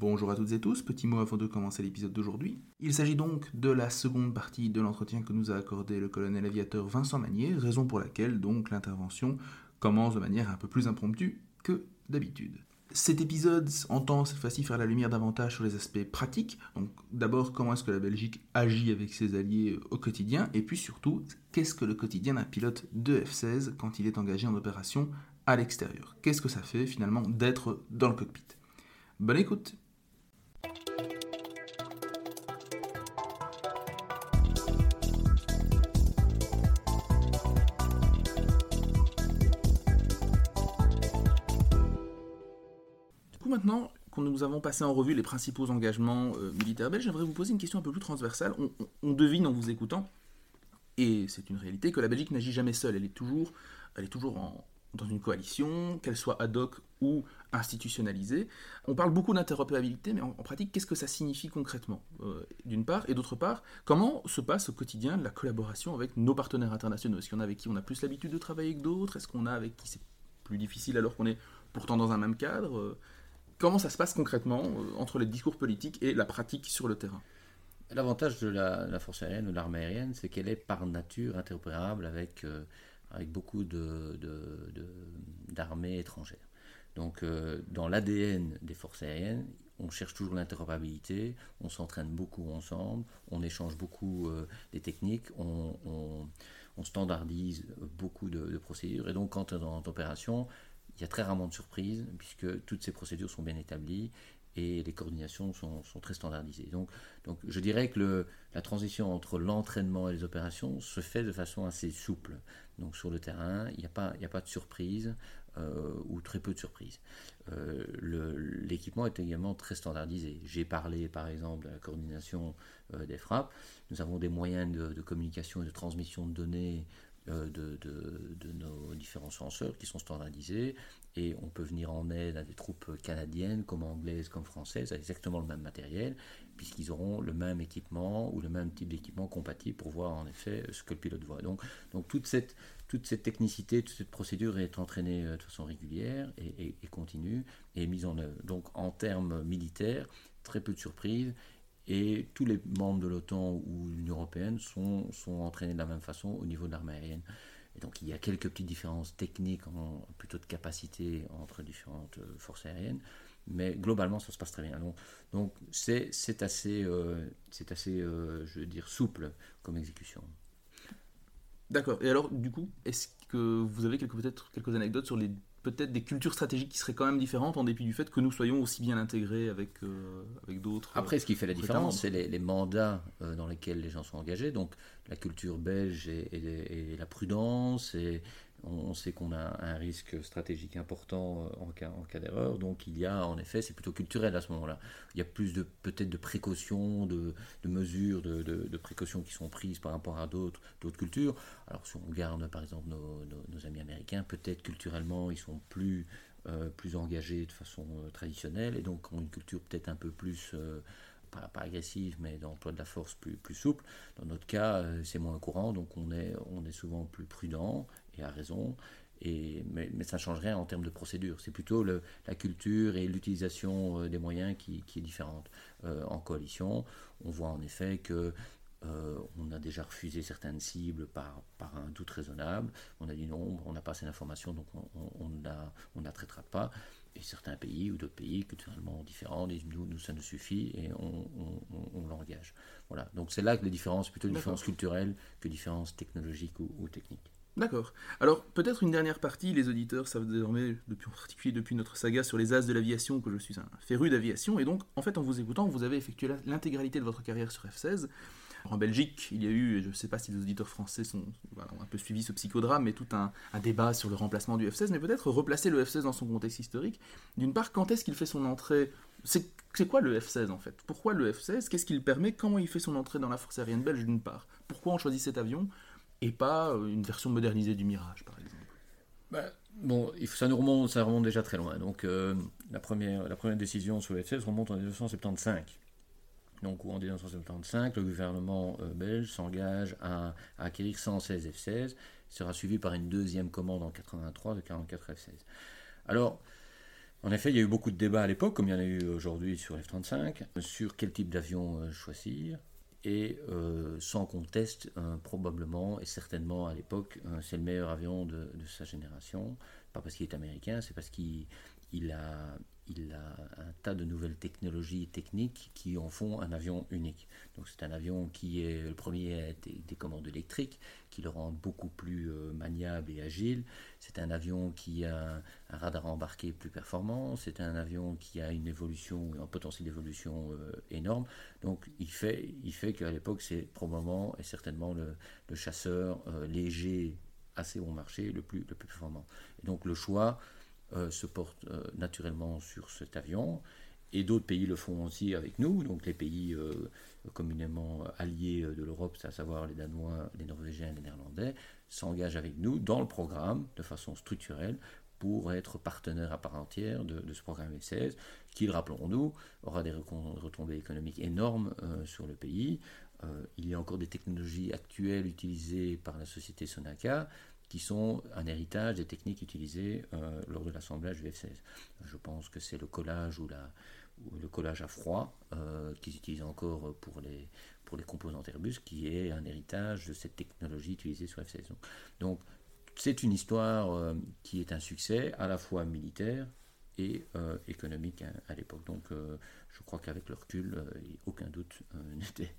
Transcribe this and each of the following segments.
Bonjour à toutes et tous, petit mot avant de commencer l'épisode d'aujourd'hui. Il s'agit donc de la seconde partie de l'entretien que nous a accordé le colonel aviateur Vincent Magnier, raison pour laquelle donc l'intervention commence de manière un peu plus impromptue que d'habitude. Cet épisode entend cette fois-ci faire la lumière davantage sur les aspects pratiques. Donc d'abord comment est-ce que la Belgique agit avec ses alliés au quotidien, et puis surtout qu'est-ce que le quotidien d'un pilote de F-16 quand il est engagé en opération à l'extérieur? Qu'est-ce que ça fait finalement d'être dans le cockpit? Bonne écoute Du coup maintenant que nous avons passé en revue les principaux engagements euh, militaires belges, j'aimerais vous poser une question un peu plus transversale. On, devine en vous écoutant, et c'est une réalité, que la Belgique n'agit jamais seule. Elle est toujours, elle est toujours en- dans une coalition, qu'elle soit ad hoc ou institutionnalisée. On parle beaucoup d'interopérabilité, mais en, en pratique, qu'est-ce que ça signifie concrètement euh, D'une part, et d'autre part, comment se passe au quotidien la collaboration avec nos partenaires internationaux? Est-ce qu'il y en a avec qui on a plus l'habitude de travailler que d'autres? Est-ce qu'on a avec qui c'est plus difficile alors qu'on est pourtant dans un même cadre Euh, Comment ça se passe concrètement euh, entre les discours politiques et la pratique sur le terrain? L'avantage de la, force aérienne ou de l'armée aérienne, c'est qu'elle est par nature interopérable avec, euh, avec beaucoup de- de- d'armées étrangères. Donc, euh, dans l'ADN des forces aériennes, on cherche toujours l'interopérabilité, on s'entraîne beaucoup ensemble, on échange beaucoup des techniques, on standardise beaucoup de, de procédures. Et donc, quand on est en opération, il y a très rarement de surprises, puisque toutes ces procédures sont bien établies et les coordinations sont, très standardisées. Donc, je dirais que la transition entre l'entraînement et les opérations se fait de façon assez souple. Donc sur le terrain, il n'y a, pas- de surprise euh, ou très peu de surprises. Euh, L'équipement est également très standardisé. J'ai parlé par exemple de la coordination euh, des frappes. Nous avons des moyens de, communication et de transmission de données de, de- nos différents senseurs qui sont standardisés et on peut venir en aide à des troupes canadiennes comme anglaises comme françaises avec exactement le même matériel puisqu'ils auront le même équipement ou le même type d'équipement compatible pour voir en effet ce que le pilote voit. Donc, donc toute, cette, toute cette technicité, toute cette procédure est entraînée euh, de façon régulière et continue et mise en œuvre. Donc en termes militaires, très peu de surprises et tous les membres de l'OTAN ou de l'Union européenne sont, sont entraînés de la même façon au niveau de l'armée aérienne. Et donc il y a quelques petites différences techniques, plutôt de capacité entre différentes euh, forces aériennes, mais globalement ça se passe très bien. Donc c'est assez, euh, c'est assez euh, je veux dire, souple comme exécution. D'accord. Et alors, du coup, est-ce que vous avez peut-être quelques anecdotes sur les peut-être des cultures stratégiques qui seraient quand même différentes en dépit du fait que nous soyons aussi bien intégrés avec, euh, avec d'autres euh, Après, ce qui fait la différence, c'est les, les mandats euh, dans lesquels les gens sont engagés. Donc, la culture belge et, et- et la prudence. Et on, sait qu'on a un risque stratégique important euh, en cas, en cas d'erreur. Donc, il y a, en effet, c'est plutôt culturel à ce moment-là. Il y a plus de peut-être de précautions, de, mesures, de, de- précautions qui sont prises par rapport à d'autres cultures. Alors, si on regarde, par exemple, nos, amis américains, peut-être culturellement, ils sont plus euh, plus engagés de façon euh, traditionnelle et donc ont une culture peut-être un peu plus, pas, agressive, mais d'emploi de la force plus, plus souple. Dans notre cas, c'est moins courant, donc on est, on est souvent plus prudent et à raison. Et, mais, mais ça ne change rien en termes de procédure. C'est plutôt le- la culture et l'utilisation euh, des moyens qui, qui est différente. Euh, en coalition, on voit en effet que euh, on a déjà refusé certaines cibles par, par un doute raisonnable. On a dit non, on n'a pas assez d'informations, donc on ne la, on ne la traitera pas. Et certains pays ou d'autres pays culturellement différents disent nous, nous ça nous suffit et on, l'engage. Voilà. Donc c'est là que les différences, plutôt D'accord. différences culturelles que différences technologiques ou, ou techniques. D'accord. Alors, peut-être une dernière partie, les auditeurs savent désormais, depuis, en particulier depuis notre saga sur les as de l'aviation, que je suis un féru d'aviation, et donc, en fait, en vous écoutant, vous avez effectué l'intégralité de votre carrière sur F-16. En Belgique, il y a eu, et je ne sais pas si les auditeurs français sont, ont un peu suivi ce psychodrame, mais tout un, un débat sur le remplacement du F-16, mais peut-être replacer le F-16 dans son contexte historique. D'une part, quand est-ce qu'il fait son entrée? C'est c'est quoi le F-16 en fait? Pourquoi le F-16 Qu'est-ce qu'il permet? Comment il fait son entrée dans la force aérienne belge d'une part? Pourquoi on choisit cet avion? Et pas euh, une version modernisée du Mirage par exemple Bah, bon, ça nous remonte, ça remonte déjà très loin. Donc euh, la, première, la première décision sur le F-16 remonte en 1975. Donc en 1975, le gouvernement euh, belge s'engage à, acquérir 116 F-16, sera suivi par une deuxième commande en 83 de 44 F-16. Alors, En effet, il y a eu beaucoup de débats à l'époque, comme il y en a eu aujourd'hui sur F-35, sur quel type d'avion choisir. Et euh, sans conteste, probablement et certainement à l'époque, c'est le meilleur avion de, sa génération. Pas parce qu'il est américain, c'est parce qu'il il a, a un tas de nouvelles technologies techniques qui en font un avion unique. Donc c'est un avion qui est le premier à des, commandes électriques, qui le rend beaucoup plus euh, maniable et agile. C'est un avion qui a un, radar embarqué plus performant. C'est un avion qui a une évolution, un potentiel d'évolution euh, énorme. Donc il fait, qu'à l'époque c'est probablement et certainement le, chasseur euh, léger assez bon marché le plus, le plus performant. Et donc le choix se porte naturellement sur cet avion. Et d'autres pays le font aussi avec nous, donc les pays euh, communément alliés de l'Europe, à savoir les Danois, les Norvégiens, les Néerlandais, s'engagent avec nous dans le programme de façon structurelle pour être partenaire à part entière de, ce programme F-16, qui, rappelons-nous, aura des retombées économiques énormes sur le pays. il y a encore des technologies actuelles utilisées par la société Sonaca qui sont un héritage des techniques utilisées euh, lors de l'assemblage du F-16. Je pense que c'est le collage ou, la, le collage à froid euh, qu'ils utilisent encore pour les, pour les Airbus, qui est un héritage de cette technologie utilisée sur F-16. Donc, c'est une histoire euh, qui est un succès à la fois militaire et économique à, l'époque. Donc je crois qu'avec le recul, aucun doute n'était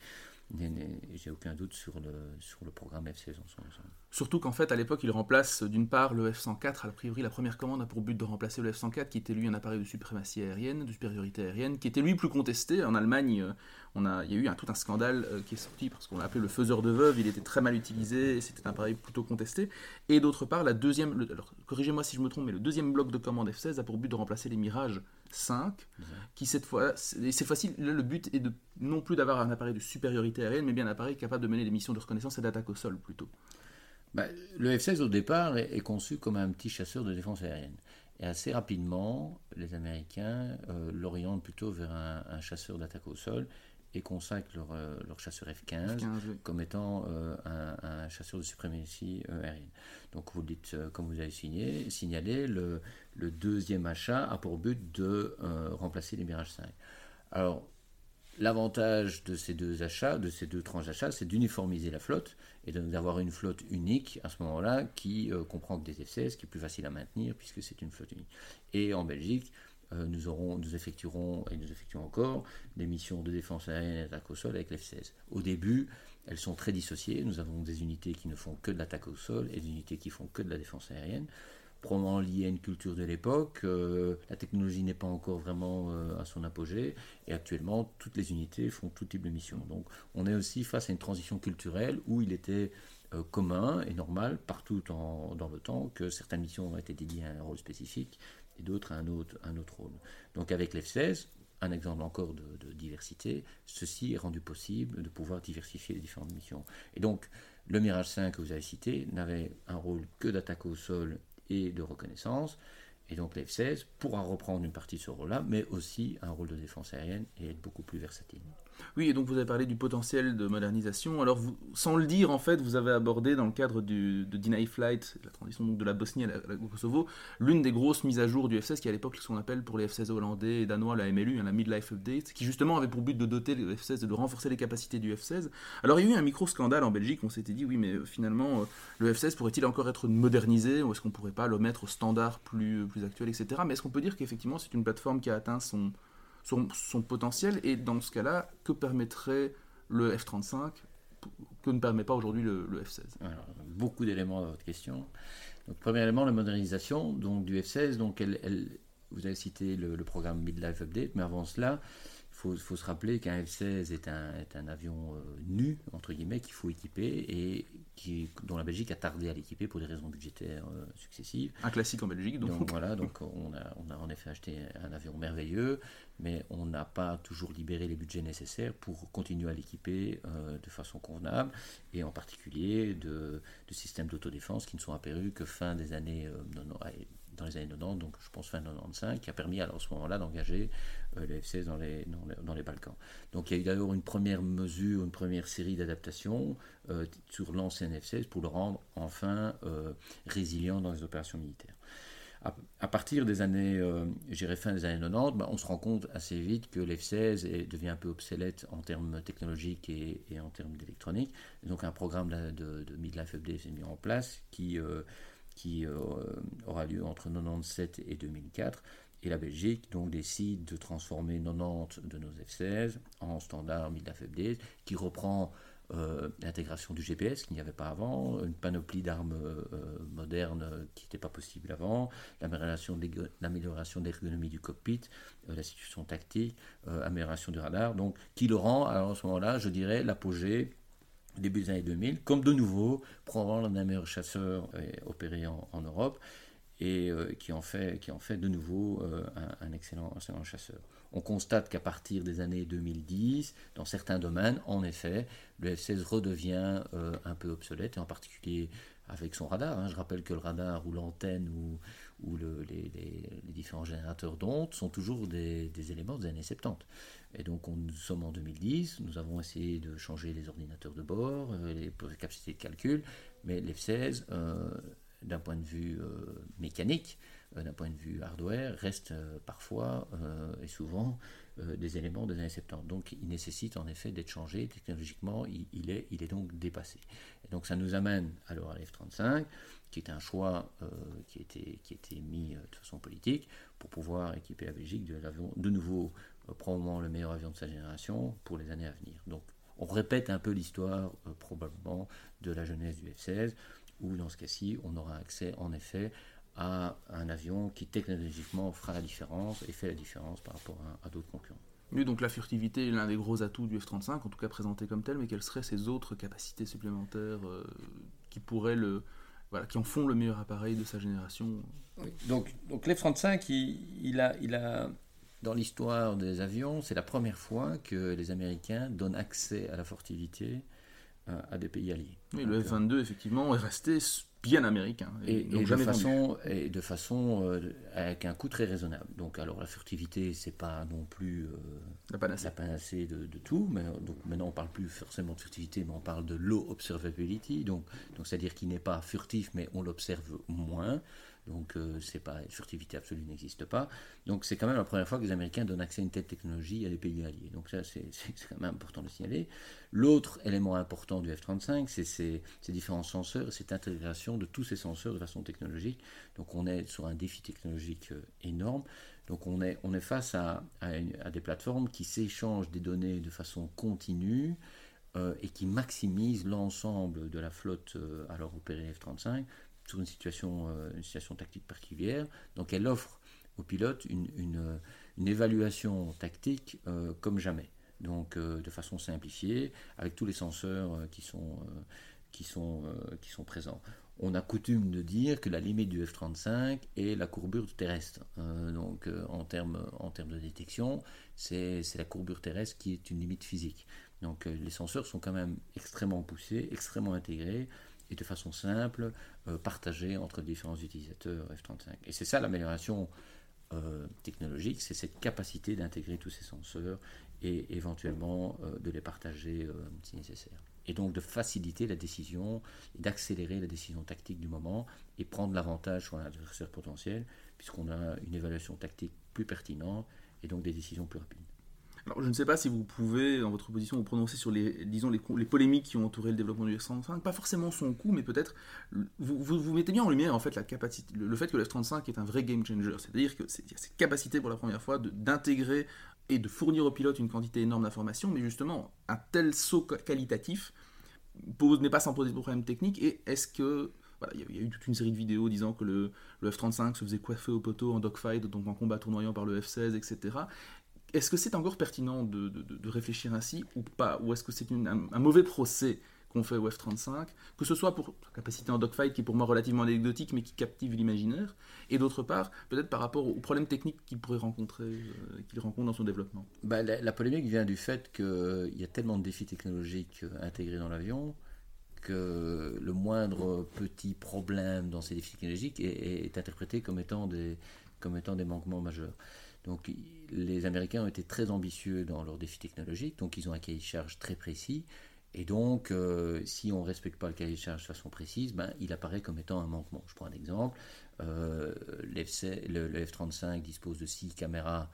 j'ai aucun doute sur le, sur le programme F-16 en son ensemble. Surtout qu'en fait, à l'époque, il remplace d'une part le F-104. A priori, la première commande a pour but de remplacer le F-104, qui était lui un appareil de suprématie aérienne, de supériorité aérienne, qui était lui plus contesté. En Allemagne, euh, on a, il y a eu un, tout un scandale euh, qui est sorti parce qu'on l'a appelé le faiseur de veuve. Il était très mal utilisé et c'était un appareil plutôt contesté. Et d'autre part, la deuxième, alors corrigez-moi si je me trompe, mais le deuxième bloc de commande F-16 a pour but de remplacer les Mirage 5, qui cette fois, cette fois-ci, le but est de non plus d'avoir un appareil de supériorité aérienne, mais bien un appareil capable de mener des missions de reconnaissance et d'attaque au sol plutôt. Bah, le F-16 au départ est, conçu comme un petit chasseur de défense aérienne. Et assez rapidement, les Américains euh, l'orientent plutôt vers un chasseur d'attaque au sol et consacrent leur, euh, leur chasseur F-15, comme étant euh, un, chasseur de suprématie euh, aérienne. Donc vous dites, comme vous avez signé, signalé, le, le, deuxième achat a pour but de remplacer les Mirage 5. Alors, l'avantage de ces deux achats, de ces deux tranches d'achats, c'est d'uniformiser la flotte et d'avoir une flotte unique à ce moment-là qui comprend que des F-16, qui est plus facile à maintenir puisque c'est une flotte unique. Et en Belgique, nous, aurons, nous effectuerons, et nous effectuons encore, des missions de défense aérienne et d'attaque au sol avec l'F-16. Au début, elles sont très dissociées. Nous avons des unités qui ne font que de l'attaque au sol et des unités qui font que de la défense aérienne. Probablement liées à une culture de l'époque. Euh, la technologie n'est pas encore vraiment euh, à son apogée. Et actuellement, toutes les unités font tout type de mission. Donc, on est aussi face à une transition culturelle où il était commun et normal partout dans le temps que certaines missions ont été dédiées à un rôle spécifique et d'autres un autre, un autre rôle. Donc avec l'F-16, un exemple encore de, diversité, ceci est rendu possible de pouvoir diversifier les différentes missions. Et donc le Mirage 5 que vous avez cité n'avait un rôle que d'attaque au sol et de reconnaissance. Et donc l'F-16 pourra reprendre une partie de ce rôle-là, mais aussi un rôle de défense aérienne et être beaucoup plus versatile. Oui, et donc vous avez parlé du potentiel de modernisation. Alors, sans le dire, en fait, vous avez abordé dans le cadre de Deny Flight, la transition de la Bosnie à la, Kosovo, l'une des grosses mises à jour du F-16, qui à l'époque ce qu'on appelle pour les F-16 hollandais et danois la MLU, hein, la Midlife Update, qui justement avait pour but de doter le F-16 et de renforcer les capacités du F-16. Alors, il y a eu un micro-scandale en Belgique, on s'était dit, oui, mais euh, finalement, euh, le F-16 pourrait-il encore être modernisé, ou est-ce qu'on pourrait pas le mettre au standard plus, plus actuel, etc. Mais est-ce qu'on peut dire qu'effectivement, c'est une plateforme qui a atteint son son, potentiel et dans ce cas-là, que permettrait le F-35 que ne permet pas aujourd'hui le, F-16 Beaucoup d'éléments dans votre question. Donc, premier élément, la modernisation donc, du F-16. Donc, vous avez cité le programme Midlife Update, mais avant cela, faut, faut se rappeler qu'un F-16 est un, est un avion euh, nu, entre guillemets, qu'il faut équiper et qui, dont la Belgique a tardé à l'équiper pour des raisons budgétaires euh, successives. Un classique en Belgique, donc. donc voilà, donc on a, on a en effet acheté un avion merveilleux, mais on n'a pas toujours libéré les budgets nécessaires pour continuer à l'équiper euh, de façon convenable, et en particulier de, de systèmes d'autodéfense qui ne sont apparus que fin des années dans les années 90, donc je pense fin 95, qui a permis alors à ce moment-là d'engager le F-16 dans les, dans, les, Balkans. Donc il y a eu d'abord une première mesure, une première série d'adaptations euh, sur l'ancien F-16 pour le rendre enfin euh, résilient dans les opérations militaires. à, partir des années, euh, j'irai fin des années 90, ben, on se rend compte assez vite que l'F-16 devient un peu obsolète en termes technologiques et, en termes d'électronique. Donc un programme de, de, midlife update s'est mis en place qui, euh, qui euh, aura lieu entre 97 et 2004. Et la Belgique donc décide de transformer 90 de nos F-16 en standard midlife update qui reprend euh, l'intégration du GPS qu'il n'y avait pas avant, une panoplie d'armes euh, modernes qui n'était pas possible avant, l'amélioration de l'ergonomie du cockpit, euh, la situation tactique, amélioration du radar, donc qui le rend, à ce moment-là, je dirais, l'apogée début des années 2000, comme de nouveau, probablement l'un des meilleurs chasseurs opérés en Europe, et qui, en fait, qui en fait de nouveau un, un, excellent, un excellent chasseur on constate qu'à partir des années 2010, dans certains domaines, en effet, le F-16 redevient euh, un peu obsolète, et en particulier avec son radar. Hein. Je rappelle que le radar ou l'antenne ou, les, différents générateurs d'ondes sont toujours des, éléments des années 70. Et donc on, nous sommes en 2010, nous avons essayé de changer les ordinateurs de bord, euh, les capacités de calcul, mais l'F-16, euh, d'un point de vue mécanique, euh, d'un point de vue hardware, reste euh, parfois euh, et souvent des éléments des années 70. Donc il nécessite en effet d'être changé technologiquement, il, est, donc dépassé. Et donc ça nous amène alors à l'F-35, qui est un choix qui, a été, qui été mis de façon politique pour pouvoir équiper la Belgique de l'avion, de nouveau probablement le meilleur avion de sa génération pour les années à venir. Donc on répète un peu l'histoire probablement de la jeunesse du F-16, où dans ce cas-ci on aura accès en effet à un avion qui technologiquement fera la différence et fait la différence par rapport à, d'autres concurrents. Oui, donc la furtivité est l'un des gros atouts du F-35, en tout cas présenté comme tel, mais quelles seraient ces autres capacités supplémentaires euh, qui pourraient le, voilà, qui en font le meilleur appareil de sa génération? Donc, donc l'F-35, il, a, il a, dans l'histoire des avions, c'est la première fois que les Américains donnent accès à la furtivité euh, à des pays alliés. Oui, le F-22, effectivement, est resté bien américain. Et, de, façon, et de façon euh, avec un coût très raisonnable. Donc, alors la furtivité, c'est pas non plus euh, la panacée, la panacée de, de, tout. Mais donc maintenant, on parle plus forcément de furtivité, mais on parle de low observability. Donc, donc c'est-à-dire qu'il n'est pas furtif, mais on l'observe moins. Donc, euh, c'est pas furtivité absolue n'existe pas. Donc, c'est quand même la première fois que les Américains donnent accès à une telle technologie à des pays alliés. Donc, ça, c'est quand même important de le signaler. L'autre élément important du F-35, c'est ces, différents senseurs et cette intégration de tous ces senseurs de façon technologique. Donc, on est sur un défi technologique euh, énorme. Donc, on est, face à, des plateformes qui s'échangent des données de façon continue. Euh, et qui maximisent l'ensemble de la flotte alors opérée F-35 sur une situation, euh, une situation tactique particulière. Donc elle offre aux pilotes une, une, évaluation tactique euh, comme jamais. Donc euh, de façon simplifiée, avec tous les senseurs qui, sont, qui, sont, qui sont présents. On a coutume de dire que la limite du F-35 est la courbure terrestre. donc en termes en termes de détection, c'est la courbure terrestre qui est une limite physique. Donc les senseurs sont quand même extrêmement poussés, extrêmement intégrés et de façon simple euh, partagée entre différents utilisateurs F35. Et c'est ça l'amélioration euh, technologique, c'est cette capacité d'intégrer tous ces senseurs et éventuellement euh, de les partager si nécessaire. Et donc de faciliter la décision d'accélérer la décision tactique du moment et prendre l'avantage sur un adversaire potentiel puisqu'on a une évaluation tactique plus pertinente et donc des décisions plus rapides. Alors, je ne sais pas si vous pouvez, dans votre position, vous prononcer sur les, disons, les, polémiques qui ont entouré le développement du F-35, pas forcément son coût, mais peut-être vous, vous, mettez bien en lumière en fait la capacité, le, fait que le F-35 est un vrai game changer, c'est-à-dire que c'est cette capacité pour la première fois d'intégrer et de fournir aux pilotes une quantité énorme d'informations, mais justement un tel saut qualitatif n'est pas sans poser de problème technique. Et est-ce que voilà, il y, a eu toute une série de vidéos disant que le, le F-35 se faisait coiffer au poteau en dogfight, donc en combat tournoyant par le F-16, etc. Est-ce que c'est encore pertinent de, réfléchir ainsi ou pas? Ou est-ce que c'est un, mauvais procès qu'on fait au F-35, que ce soit pour sa capacité en dogfight qui est pour moi relativement anecdotique mais qui captive l'imaginaire, et d'autre part peut-être par rapport aux problèmes techniques qu'il pourrait rencontrer, euh, qu'il rencontre dans son développement? Bah, la, polémique vient du fait qu'il y a tellement de défis technologiques euh, intégrés dans l'avion que le moindre petit problème dans ces défis technologiques est, est interprété comme étant des, comme étant des manquements majeurs. Donc les Américains ont été très ambitieux dans leurs défis technologiques, donc ils ont un cahier de charge très précis. Et donc, euh, si on ne respecte pas le cahier de charge de façon précise, ben, il apparaît comme étant un manquement. Je prends un exemple. le, F-35 dispose de six caméras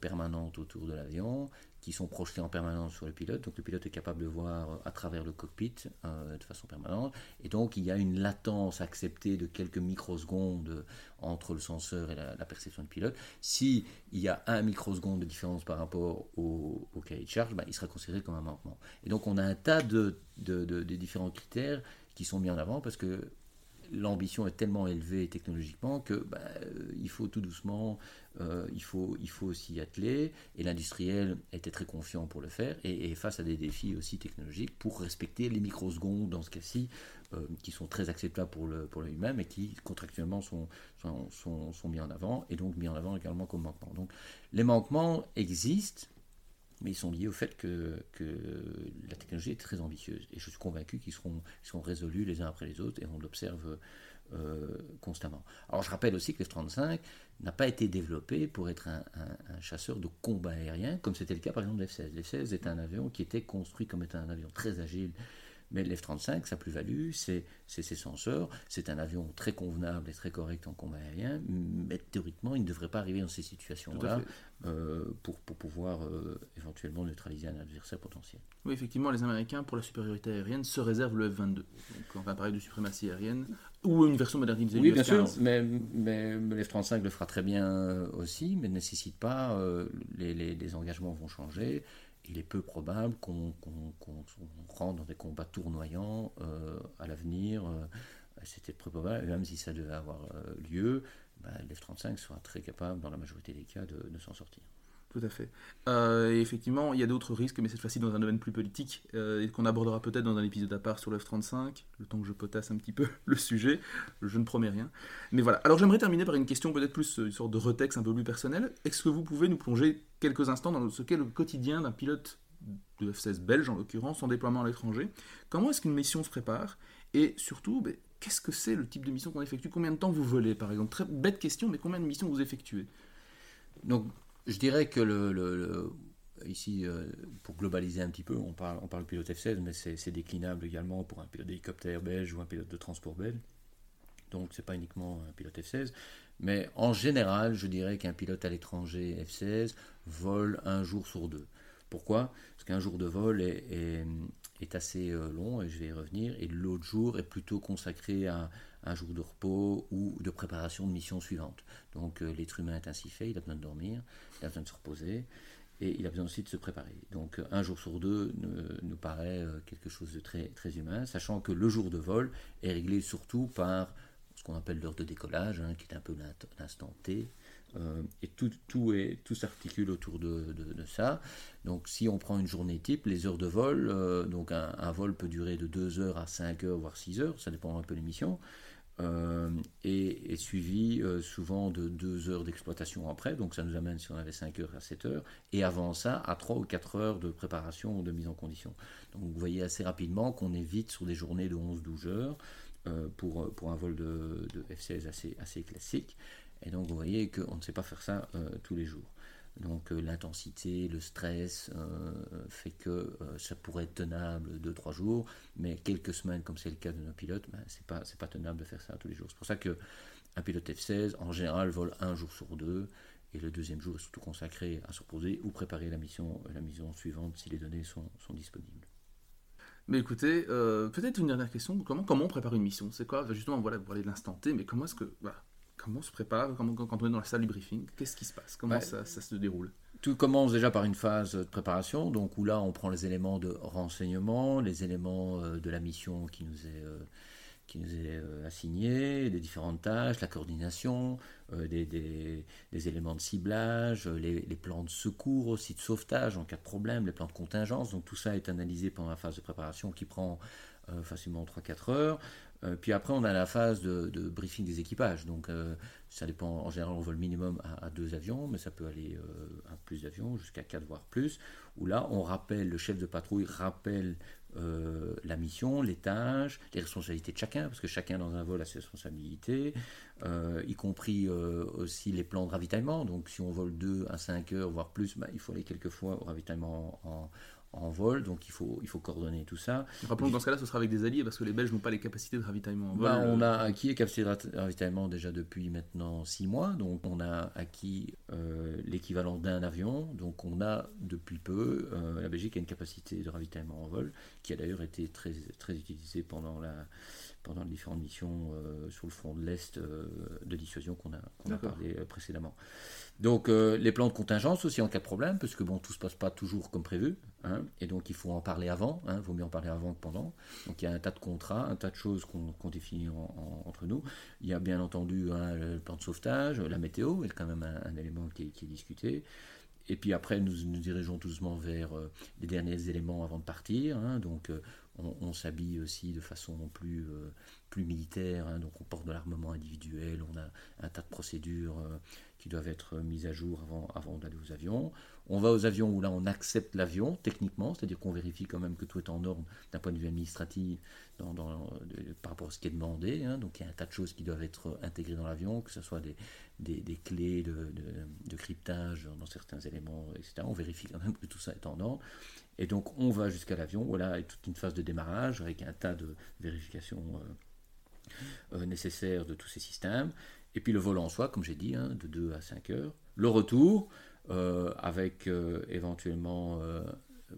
permanentes autour de l'avion qui sont projetés en permanence sur le pilote. Donc le pilote est capable de voir euh, à travers le cockpit euh, de façon permanente. Et donc il y a une latence acceptée de quelques microsecondes entre le senseur et la, perception du pilote. Si y a un microseconde de différence par rapport au, cahier de charge, ben, il sera considéré comme un manquement. Et donc on a un tas de, de différents critères qui sont mis en avant parce que l'ambition est tellement élevée technologiquement que bah, euh, il faut tout doucement, euh, il, faut, il faut s'y atteler. Et l'industriel était très confiant pour le faire et, face à des défis aussi technologiques pour respecter les microsecondes dans ce cas-ci, euh, qui sont très acceptables pour le, pour lui-même et qui contractuellement sont, sont, sont, mis en avant et donc mis en avant également comme manquement. Donc les manquements existent mais ils sont liés au fait que, la technologie est très ambitieuse. Et je suis convaincu qu'ils seront, résolus les uns après les autres, et on l'observe euh, constamment. Alors je rappelle aussi que le F-35 n'a pas été développé pour être un, chasseur de combat aérien, comme c'était le cas par exemple de F-16. F-16 est un avion qui était construit comme étant un avion très agile, mais l'F-35, sa plus-value, c'est ses senseurs. C'est un avion très convenable et très correct en combat aérien, mais théoriquement, il ne devrait pas arriver dans ces situations-là euh, pour, pour, pouvoir euh, éventuellement neutraliser un adversaire potentiel. Oui, effectivement, les Américains, pour la supériorité aérienne, se réservent le F-22. Donc, on va parler de suprématie aérienne, ou une version modernisée oui, bien sûr, mais, mais, l'F-35 le fera très bien aussi, mais ne nécessite pas, euh, les, les, les engagements vont changer il est peu probable qu'on rentre dans des combats tournoyants euh, à l'avenir. Euh, c'était peu probable, même si ça devait avoir euh, lieu, bah, l'F-35 sera très capable, dans la majorité des cas, de s'en sortir. Tout à fait. Euh, et effectivement, il y a d'autres risques, mais cette fois-ci dans un domaine plus politique, euh, et qu'on abordera peut-être dans un épisode à part sur le F-35, le temps que je potasse un petit peu le sujet, je ne promets rien. Mais voilà. Alors j'aimerais terminer par une question peut-être plus, euh, une sorte de retexte un peu plus personnel. Est-ce que vous pouvez nous plonger quelques instants dans ce qu'est le quotidien d'un pilote de F-16 belge, en l'occurrence, en déploiement à l'étranger? Comment est-ce qu'une mission se prépare? Et surtout, ben, qu'est-ce que c'est le type de mission qu'on effectue? Combien de temps vous volez, par exemple? Très bête question, mais combien de missions vous effectuez? Donc, je dirais que le, ici, euh, pour globaliser un petit peu, on parle, on parle pilote F-16, mais c'est déclinable également pour un pilote d'hélicoptère belge ou un pilote de transport belge. Donc, c'est pas uniquement un pilote F-16. Mais en général, je dirais qu'un pilote à l'étranger F-16 vole un jour sur deux. Pourquoi? Parce qu'un jour de vol est, est, assez euh, long, et je vais y revenir, et l'autre jour est plutôt consacré à un jour de repos ou de préparation de mission suivante. Donc euh, l'être humain est ainsi fait, il a besoin de dormir, il a besoin de se reposer, et il a besoin aussi de se préparer. Donc un jour sur deux nous, paraît euh, quelque chose de très, très humain, sachant que le jour de vol est réglé surtout par ce qu'on appelle l'heure de décollage, hein, qui est un peu l'instant T, euh, et tout, tout, est, tout s'articule autour de, de, ça. Donc si on prend une journée type, les heures de vol, euh, un, vol peut durer de 2 heures à 5 heures, voire 6 heures, ça dépend un peu de l'émission, euh, et est suivi souvent de 2 heures d'exploitation après, donc ça nous amène si on avait 5 heures à 7 heures, et avant ça à 3 ou 4 heures de préparation ou de mise en condition. Donc vous voyez assez rapidement qu'on est vite sur des journées de 11-12 heures. pour, pour un vol de, de F-16 assez, assez classique. Et donc vous voyez qu'on ne sait pas faire ça euh, tous les jours. Donc euh, l'intensité, le stress euh, fait que ça pourrait être tenable 2-3 jours, mais quelques semaines, comme c'est le cas de nos pilotes, ben, c'est pas, pas tenable de faire ça tous les jours. C'est pour ça qu'un pilote F-16, en général, vole un jour sur deux, et le deuxième jour est surtout consacré à se reposer ou préparer la mission, la mission suivante si les données sont, sont disponibles. Mais écoutez, peut-être une dernière question, comment, comment on prépare une mission? C'est quoi? Justement, voilà, vous parlez de l'instant T, mais comment est-ce que... Comment on se prépare Quand on est dans la salle du briefing, qu'est-ce qui se passe? Comment ça, se déroule? Tout commence déjà par une phase de préparation, donc où là on prend les éléments de renseignement, les éléments euh, de la mission qui nous est, euh, qui nous est euh, assignée, les différentes tâches, la coordination, des, des, éléments de ciblage, les, les, plans de secours aussi, de sauvetage en cas de problème, les plans de contingence. Donc tout ça est analysé pendant la phase de préparation qui prend facilement 3-4 heures. Euh, puis après, on a la phase de, briefing des équipages. Donc, euh, ça dépend, en général, on vole minimum à, deux avions, mais ça peut aller à plus d'avions, jusqu'à quatre voire plus, où là, on rappelle, le chef de patrouille rappelle la mission, les tâches, les responsabilités de chacun, parce que chacun dans un vol a ses responsabilités, y compris aussi les plans de ravitaillement. Donc si on vole 2 à 5 heures, voire plus, bah, il faut aller quelques fois au ravitaillement en, en vol, donc il faut, il faut coordonner tout ça. Rappelons que dans ce cas-là, ce sera avec des alliés, parce que les Belges n'ont pas les capacités de ravitaillement en vol. Bah, on a acquis les capacités de ravitaillement déjà depuis maintenant 6 mois, donc on a acquis euh, l'équivalent d'un avion, donc on a depuis peu, euh, la Belgique a une capacité de ravitaillement en vol, qui a d'ailleurs été très, très utilisée pendant la pendant les différentes missions euh, sur le front de l'Est de dissuasion qu'on a, qu'on a parlé précédemment. Donc les plans de contingence aussi en cas de problème, parce que bon, tout se passe pas toujours comme prévu. Hein, et donc il faut en parler avant, il hein, vaut mieux en parler avant que pendant. Donc il y a un tas de contrats, un tas de choses qu'on définit entre nous. Il y a bien entendu hein, le plan de sauvetage, la météo est quand même un, élément qui est, discuté. Et puis après, nous nous dirigeons doucement vers euh, les derniers éléments avant de partir. donc euh, on, s'habille aussi de façon plus, euh, plus militaire. donc on porte de l'armement individuel, on a un tas de procédures qui doivent être mises à jour avant, avant d'aller aux avions. On va aux avions où là on accepte l'avion techniquement, c'est-à-dire qu'on vérifie quand même que tout est en ordre d'un point de vue administratif par rapport à ce qui est demandé. Hein. Donc il y a un tas de choses qui doivent être intégrées dans l'avion, que ce soit des, clés de, cryptage dans certains éléments, etc. On vérifie quand même que tout ça est en ordre. Et donc on va jusqu'à l'avion, voilà, et toute une phase de démarrage avec un tas de vérifications euh, euh, nécessaires de tous ces systèmes. Et puis le vol en soi, comme j'ai dit, hein, de 2 à 5 heures. Le retour, avec euh, éventuellement euh,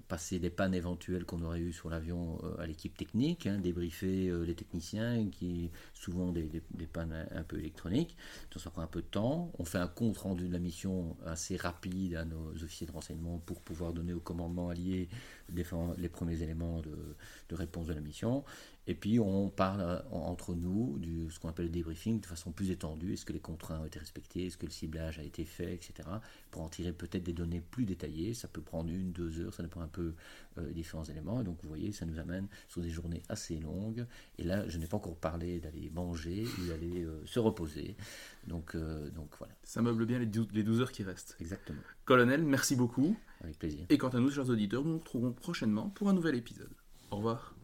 passer des pannes éventuelles qu'on aurait eues sur l'avion à l'équipe technique, hein, débriefer les techniciens, qui souvent des, pannes un, peu électroniques. Ça prend un peu de temps. On fait un compte rendu de la mission assez rapide à nos officiers de renseignement pour pouvoir donner au commandement allié les, premiers éléments de réponse de la mission. Et puis on parle euh, entre nous de ce qu'on appelle le débriefing de façon plus étendue. Est-ce que les contraintes ont été respectées? Est-ce que le ciblage a été fait? Etc. Pour en tirer peut-être des données plus détaillées. Ça peut prendre une, deux heures, ça dépend un peu euh, des différents éléments. Et donc vous voyez, ça nous amène sur des journées assez longues. Et là, je n'ai pas encore parlé d'aller manger ou d'aller euh, se reposer. Donc, donc voilà. Ça meuble bien les 12 heures qui restent. Exactement. Colonel, merci beaucoup. Avec plaisir. Et quant à nous, chers auditeurs, nous nous retrouvons prochainement pour un nouvel épisode. Au revoir.